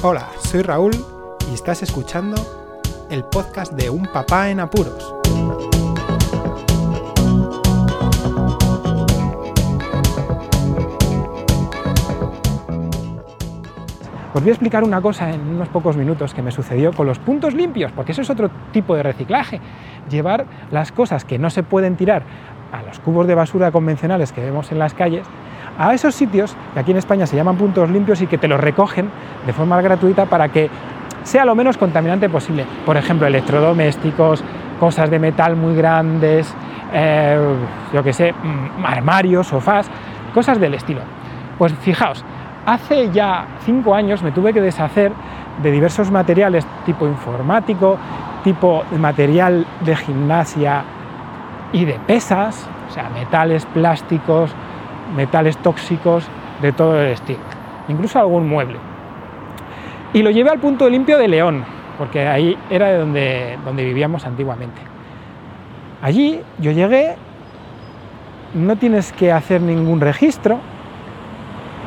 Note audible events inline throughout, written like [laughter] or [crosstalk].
Hola, soy Raúl y estás escuchando el podcast de Un Papá en Apuros. Os voy a explicar una cosa en unos pocos minutos que me sucedió con los puntos limpios, porque eso es otro tipo de reciclaje. Llevar las cosas que no se pueden tirar a los cubos de basura convencionales que vemos en las calles a esos sitios que aquí en España se llaman puntos limpios y que te los recogen de forma gratuita para que sea lo menos contaminante posible. Por ejemplo, electrodomésticos, cosas de metal muy grandes, eh, yo que sé, mm, armarios, sofás, cosas del estilo. Pues fijaos, hace ya cinco años me tuve que deshacer de diversos materiales tipo informático, tipo material de gimnasia y de pesas, o sea, metales, plásticos, metales tóxicos de todo el estilo, incluso algún mueble. Y lo llevé al punto limpio de León, porque ahí era de donde, donde vivíamos antiguamente. Allí yo llegué, no tienes que hacer ningún registro,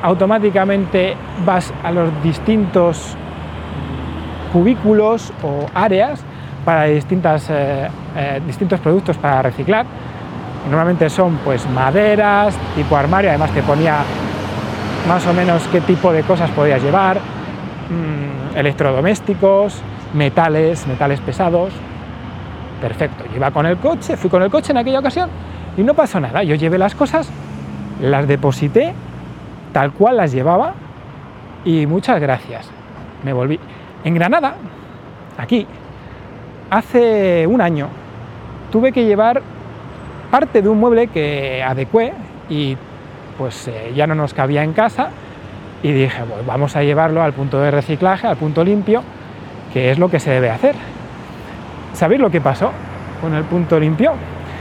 automáticamente vas a los distintos cubículos o áreas para distintas, eh, eh, distintos productos para reciclar Normalmente son pues maderas, tipo armario, además te ponía más o menos qué tipo de cosas podías llevar, mm, electrodomésticos, metales, metales pesados. Perfecto, yo iba con el coche, fui con el coche en aquella ocasión y no pasó nada. Yo llevé las cosas, las deposité tal cual las llevaba y muchas gracias. Me volví. En Granada, aquí, hace un año, tuve que llevar parte de un mueble que adecué y pues eh, ya no nos cabía en casa y dije, pues vamos a llevarlo al punto de reciclaje, al punto limpio, que es lo que se debe hacer. ¿Sabéis lo que pasó con el punto limpio?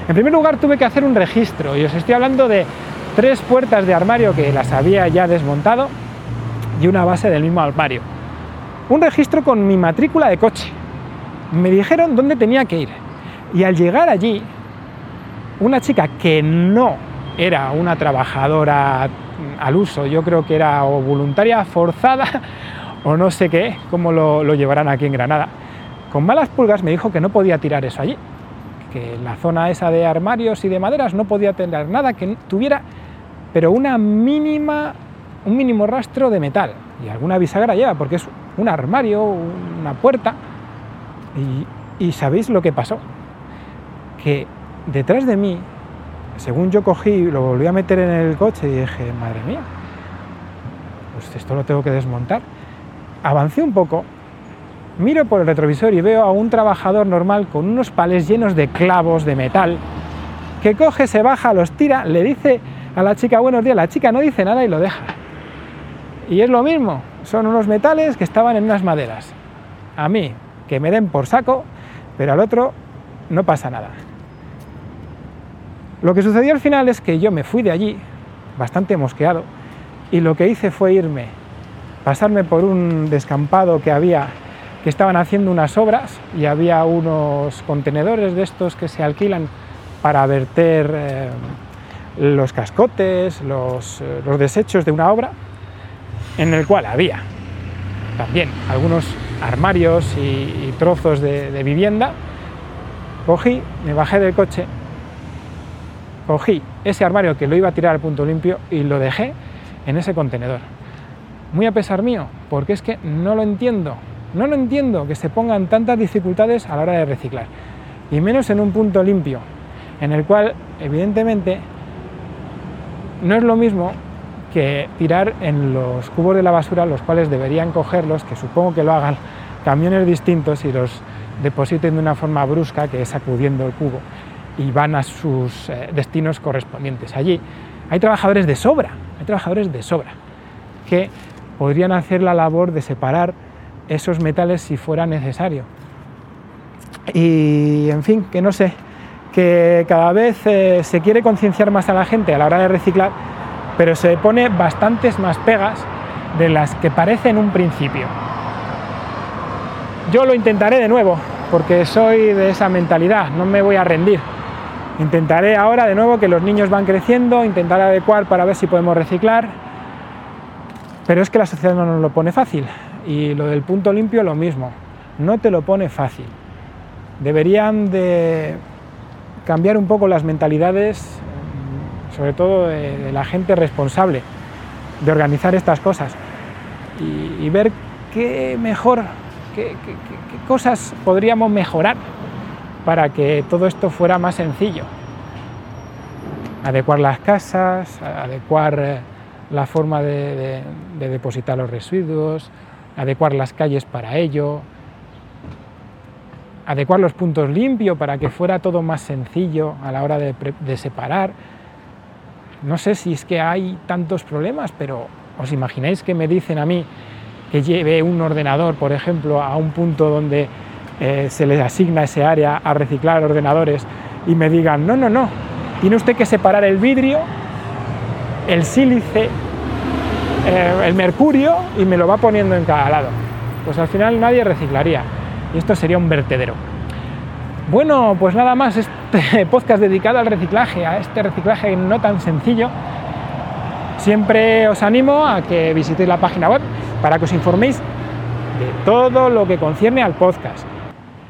En primer lugar tuve que hacer un registro y os estoy hablando de tres puertas de armario que las había ya desmontado y una base del mismo armario. Un registro con mi matrícula de coche. Me dijeron dónde tenía que ir. Y al llegar allí una chica que no era una trabajadora al uso, yo creo que era o voluntaria forzada [laughs] o no sé qué, cómo lo, llevarán aquí en Granada. Con malas pulgas me dijo que no podía tirar eso allí, que la zona esa de armarios y de maderas no podía tener nada que tuviera, pero una mínima, un mínimo rastro de metal. Y alguna bisagra lleva, porque es un armario, una puerta. Y, y sabéis lo que pasó, que detrás de mí, según yo cogí, lo volví a meter en el coche y dije, madre mía, pues esto lo tengo que desmontar. Avancé un poco, miro por el retrovisor y veo a un trabajador normal con unos palés llenos de clavos de metal, que coge, se baja, los tira, le dice a la chica buenos días, la chica no dice nada y lo deja. Y es lo mismo, son unos metales que estaban en unas maderas. A mí, que me den por saco, pero al otro no pasa nada. Lo que sucedió al final es que yo me fui de allí, bastante mosqueado, y lo que hice fue irme, pasarme por un descampado que había, que estaban haciendo unas obras y había unos contenedores de estos que se alquilan para verter eh, los cascotes, eh, los, desechos de una obra, en el cual había también algunos armarios y, trozos de vivienda. Cogí, me bajé del coche cogí ese armario que lo iba a tirar al punto limpio y lo dejé en ese contenedor. Muy a pesar mío, porque es que no lo entiendo, no lo entiendo que se pongan tantas dificultades a la hora de reciclar, y menos en un punto limpio, en el cual evidentemente no es lo mismo que tirar en los cubos de la basura, los cuales deberían cogerlos, que supongo que lo hagan camiones distintos y los depositen de una forma brusca, que es sacudiendo el cubo, y van a sus eh, destinos correspondientes. Allí hay trabajadores de sobra, hay trabajadores de sobra que podrían hacer la labor de separar esos metales si fuera necesario. Y en fin, que no sé, que cada vez eh, se quiere concienciar más a la gente a la hora de reciclar, pero se pone bastantes más pegas de las que parece en un principio. Yo lo intentaré de nuevo, porque soy de esa mentalidad, no me voy a rendir. Intentaré ahora de nuevo que los niños van creciendo, intentar adecuar para ver si podemos reciclar, pero es que la sociedad no nos lo pone fácil. Y lo del punto limpio lo mismo, no te lo pone fácil. Deberían de cambiar un poco las mentalidades, mm, sobre todo de, la gente responsable de organizar estas cosas y, ver qué mejor, qué cosas podríamos mejorar para que todo esto fuera más sencillo. Adecuar las casas, adecuar eh, la forma de, depositar los residuos, adecuar las calles para ello, adecuar los puntos limpios para que fuera todo más sencillo a la hora de, de, separar. No sé si es que hay tantos problemas, pero ¿os imagináis que me dicen a mí que lleve un ordenador, por ejemplo, a un punto donde eh, se les asigna ese área a reciclar ordenadores y me digan, no, no, no, tiene usted que separar el vidrio el sílice, eh, el mercurio y me lo va poniendo en cada lado. Pues al final nadie reciclaría y esto sería un vertedero. Bueno, pues nada más este [laughs] podcast dedicado al reciclaje, a este reciclaje no tan sencillo. Siempre os animo a que visitéis la página web para que os informéis de todo lo que concierne al podcast.